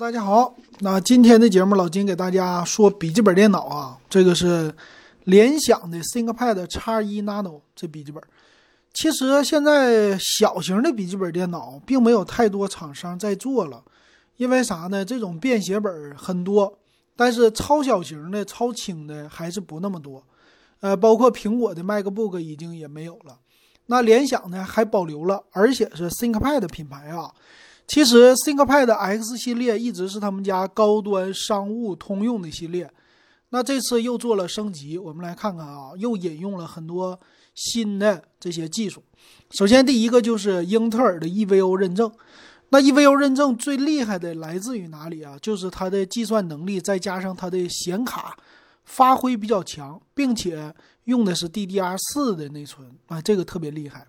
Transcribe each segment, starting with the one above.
大家好，那今天的节目老金给大家说笔记本电脑啊，这个是联想的 ThinkPad X1 Nano 这笔记本。其实现在小型的笔记本电脑并没有太多厂商在做了，因为啥呢？这种便携本很多，但是超小型的、超轻的还是不那么多。呃，包括苹果的 MacBook 已经也没有了。那联想呢还保留了，而且是 ThinkPad 品牌啊。其实 ThinkPad X 系列一直是他们家高端商务通用的系列，那这次又做了升级。我们来看看啊，又引用了很多新的这些技术。首先，第一个就是英特尔的 EVO 认证。那 EVO 认证最厉害的来自于哪里啊？就是它的计算能力，再加上它的显卡发挥比较强，并且用的是 DDR4 的内存啊，这个特别厉害。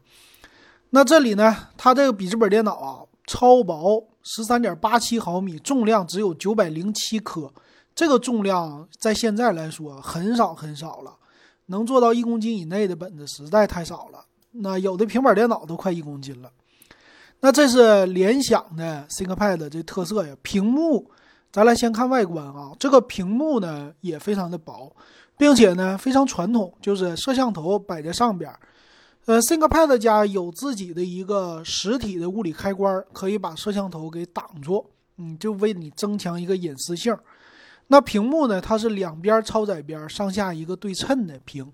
那这里呢，它这个笔记本电脑啊。超薄，十三点八七毫米，重量只有九百零七克。这个重量在现在来说很少很少了，能做到一公斤以内的本子实在太少了。那有的平板电脑都快一公斤了。那这是联想的 ThinkPad 这特色呀。屏幕，咱来先看外观啊。这个屏幕呢也非常的薄，并且呢非常传统，就是摄像头摆在上边。呃，ThinkPad 家有自己的一个实体的物理开关，可以把摄像头给挡住，嗯，就为你增强一个隐私性。那屏幕呢，它是两边超窄边，上下一个对称的屏，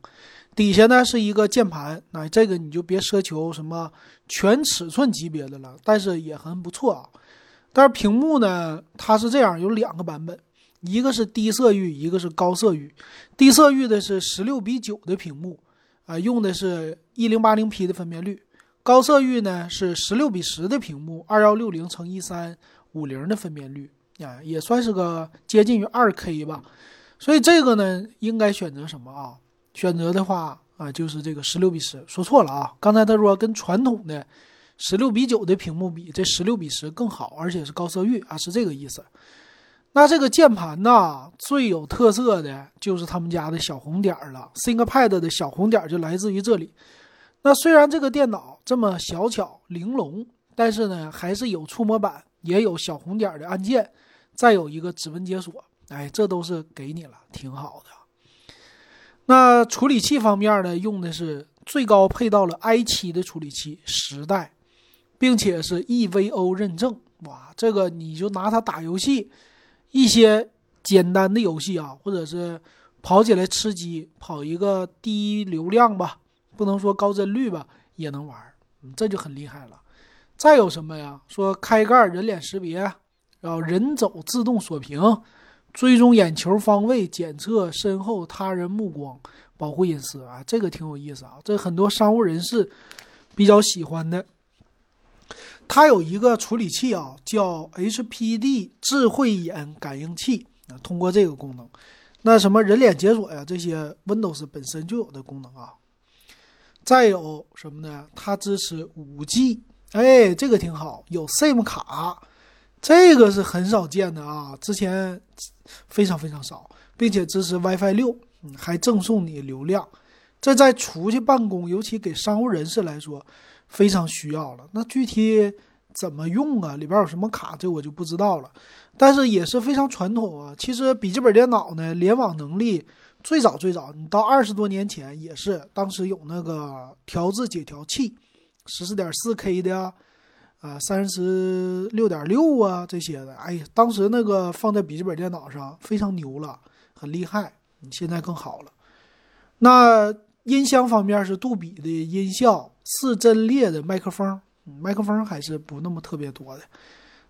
底下呢是一个键盘。那这个你就别奢求什么全尺寸级别的了，但是也很不错啊。但是屏幕呢，它是这样，有两个版本，一个是低色域，一个是高色域。低色域的是十六比九的屏幕。啊，用的是一零八零 P 的分辨率，高色域呢是十六比十的屏幕，二幺六零乘一三五零的分辨率，啊，也算是个接近于二 K 吧。所以这个呢，应该选择什么啊？选择的话啊，就是这个十六比十。说错了啊，刚才他说跟传统的十六比九的屏幕比，这十六比十更好，而且是高色域啊，是这个意思。那这个键盘呢，最有特色的就是他们家的小红点了。ThinkPad 的小红点就来自于这里。那虽然这个电脑这么小巧玲珑，但是呢，还是有触摸板，也有小红点的按键，再有一个指纹解锁。哎，这都是给你了，挺好的。那处理器方面呢，用的是最高配到了 i7 的处理器十代，并且是 EVO 认证。哇，这个你就拿它打游戏。一些简单的游戏啊，或者是跑起来吃鸡，跑一个低流量吧，不能说高帧率吧，也能玩，这就很厉害了。再有什么呀？说开盖人脸识别，然后人走自动锁屏，追踪眼球方位，检测身后他人目光，保护隐私啊，这个挺有意思啊，这很多商务人士比较喜欢的。它有一个处理器啊，叫 HPD 智慧眼感应器啊，通过这个功能，那什么人脸解锁呀，这些 Windows 本身就有的功能啊。再有什么呢？它支持 5G，哎，这个挺好，有 SIM 卡，这个是很少见的啊，之前非常非常少，并且支持 WiFi 六，还赠送你流量，这在出去办公，尤其给商务人士来说。非常需要了，那具体怎么用啊？里边有什么卡，这我就不知道了。但是也是非常传统啊。其实笔记本电脑呢，联网能力最早最早，你到二十多年前也是，当时有那个调制解调器，十四点四 K 的，啊，三十六点六啊这些的。哎呀，当时那个放在笔记本电脑上非常牛了，很厉害。你现在更好了。那音箱方面是杜比的音效。四阵列的麦克风，麦克风还是不那么特别多的。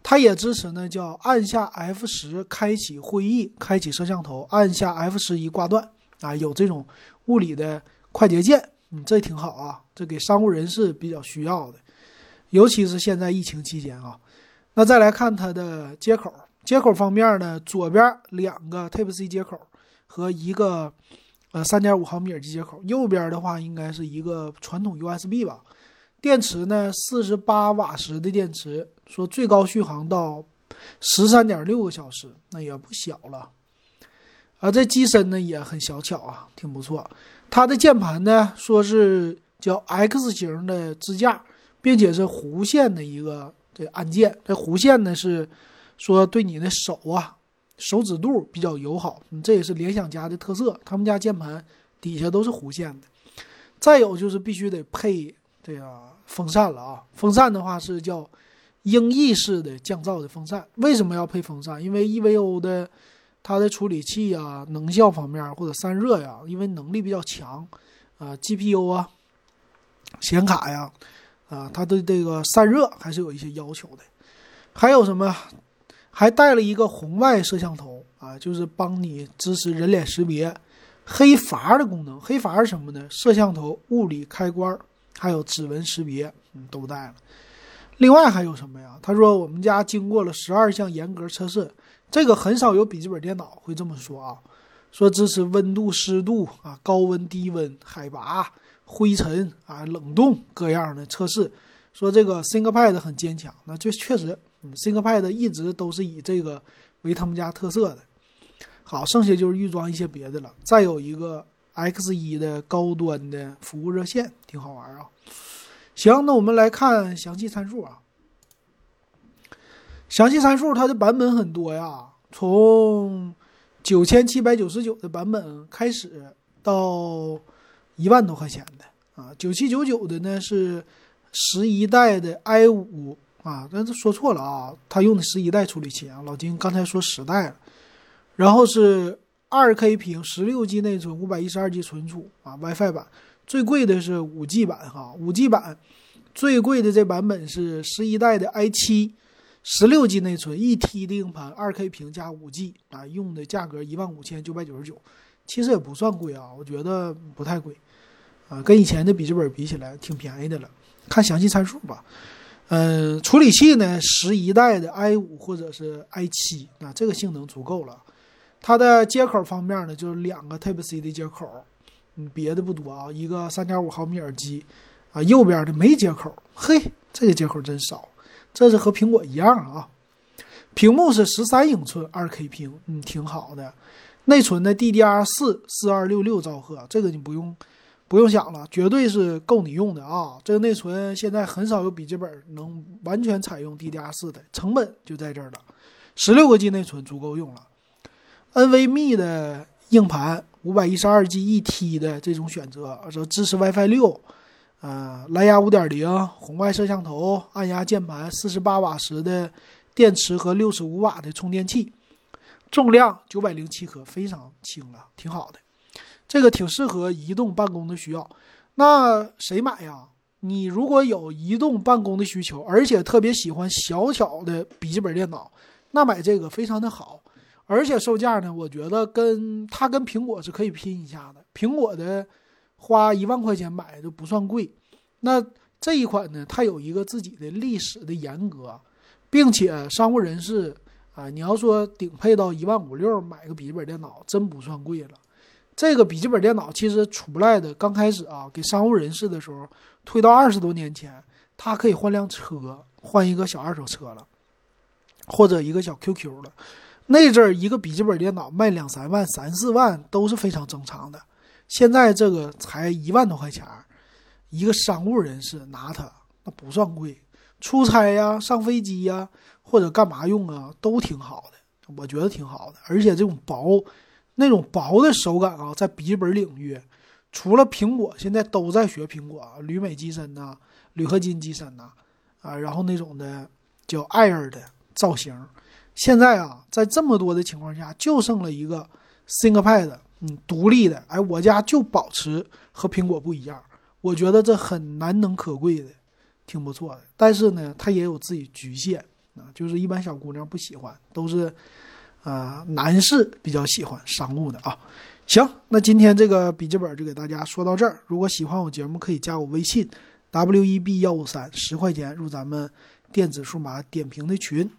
它也支持呢，叫按下 F 十开启会议，开启摄像头，按下 F 十一挂断啊，有这种物理的快捷键，嗯，这挺好啊，这给商务人士比较需要的，尤其是现在疫情期间啊。那再来看它的接口，接口方面呢，左边两个 Type C 接口和一个。呃，三点五毫米耳机接口，右边的话应该是一个传统 USB 吧。电池呢，四十八瓦时的电池，说最高续航到十三点六个小时，那也不小了。啊，这机身呢也很小巧啊，挺不错。它的键盘呢，说是叫 X 型的支架，并且是弧线的一个这按键。这弧线呢是说对你的手啊手指肚比较友好，嗯，这也是联想家的特色。他们家键盘底下都是弧线的。再有就是必须得配这个风扇了啊，风扇的话是叫英翼式的降噪的风扇。为什么要配风扇？因为 EVO 的它的处理器啊，能效方面或者散热呀，因为能力比较强啊，GPU 啊。显卡呀，啊，它的这个散热还是有一些要求的。还有什么？还带了一个红外摄像头啊，就是帮你支持人脸识别、黑阀的功能。黑阀是什么呢？摄像头、物理开关，还有指纹识别，嗯，都带了。另外还有什么呀？他说我们家经过了十二项严格测试，这个很少有笔记本电脑会这么说啊，说支持温度、湿度啊、高温、低温、海拔。灰尘啊，冷冻各样的测试，说这个 ThinkPad 很坚强，那就确实，ThinkPad 一直都是以这个为他们家特色的。好，剩下就是预装一些别的了。再有一个 X1 的高端的服务热线，挺好玩啊。行，那我们来看详细参数啊。详细参数它的版本很多呀，从九千七百九十九的版本开始到。一万多块钱的啊，九七九九的呢是十一代的 i 五啊，但是说错了啊，它用的十一代处理器啊，老金刚才说十代了。然后是二 K 屏，十六 G 内存，五百一十二 G 存储啊，WiFi 版，最贵的是五 G 版哈，五 G 版最贵的这版本是十一代的 i 七，十六 G 内存，一 T 的硬盘，二 K 屏加五 G 啊，用的价格一万五千九百九十九，其实也不算贵啊，我觉得不太贵。啊，跟以前的笔记本比起来挺便宜的了。看详细参数吧。嗯，处理器呢，十一代的 i 五或者是 i 七，那这个性能足够了。它的接口方面呢，就是两个 Type C 的接口，嗯，别的不多啊。一个三点五毫米耳机，啊，右边的没接口，嘿，这个接口真少。这是和苹果一样啊。屏幕是十三英寸二 K 屏，嗯，挺好的。内存呢，DDR 四四二六六兆赫，这个你不用。不用想了，绝对是够你用的啊！这个内存现在很少有笔记本能完全采用 DDR4 的，成本就在这儿了。十六个 G 内存足够用了。NVMe 的硬盘，五百一十二 G 一 T 的这种选择，说支持 WiFi 六，呃，蓝牙五点零，红外摄像头，按压键盘，四十八瓦时的电池和六十五瓦的充电器，重量九百零七克，非常轻了，挺好的。这个挺适合移动办公的需要，那谁买呀？你如果有移动办公的需求，而且特别喜欢小巧的笔记本电脑，那买这个非常的好。而且售价呢，我觉得跟它跟苹果是可以拼一下的。苹果的花一万块钱买的不算贵，那这一款呢，它有一个自己的历史的严格，并且商务人士啊，你要说顶配到一万五六买个笔记本电脑，真不算贵了。这个笔记本电脑其实出来的刚开始啊，给商务人士的时候，推到二十多年前，它可以换辆车，换一个小二手车了，或者一个小 QQ 了。那阵儿一个笔记本电脑卖两三万、三四万都是非常正常的。现在这个才一万多块钱，一个商务人士拿它那不算贵，出差呀、上飞机呀或者干嘛用啊，都挺好的，我觉得挺好的，而且这种薄。那种薄的手感啊，在笔记本领域，除了苹果，现在都在学苹果啊，铝镁机身呐，铝合金机身呐，啊，然后那种的叫 Air 的造型，现在啊，在这么多的情况下，就剩了一个 ThinkPad，嗯，独立的，哎，我家就保持和苹果不一样，我觉得这很难能可贵的，挺不错的。但是呢，它也有自己局限啊，就是一般小姑娘不喜欢，都是。啊，男士比较喜欢商务的啊。行，那今天这个笔记本就给大家说到这儿。如果喜欢我节目，可以加我微信 w e b 幺五三，十块钱入咱们电子数码点评的群。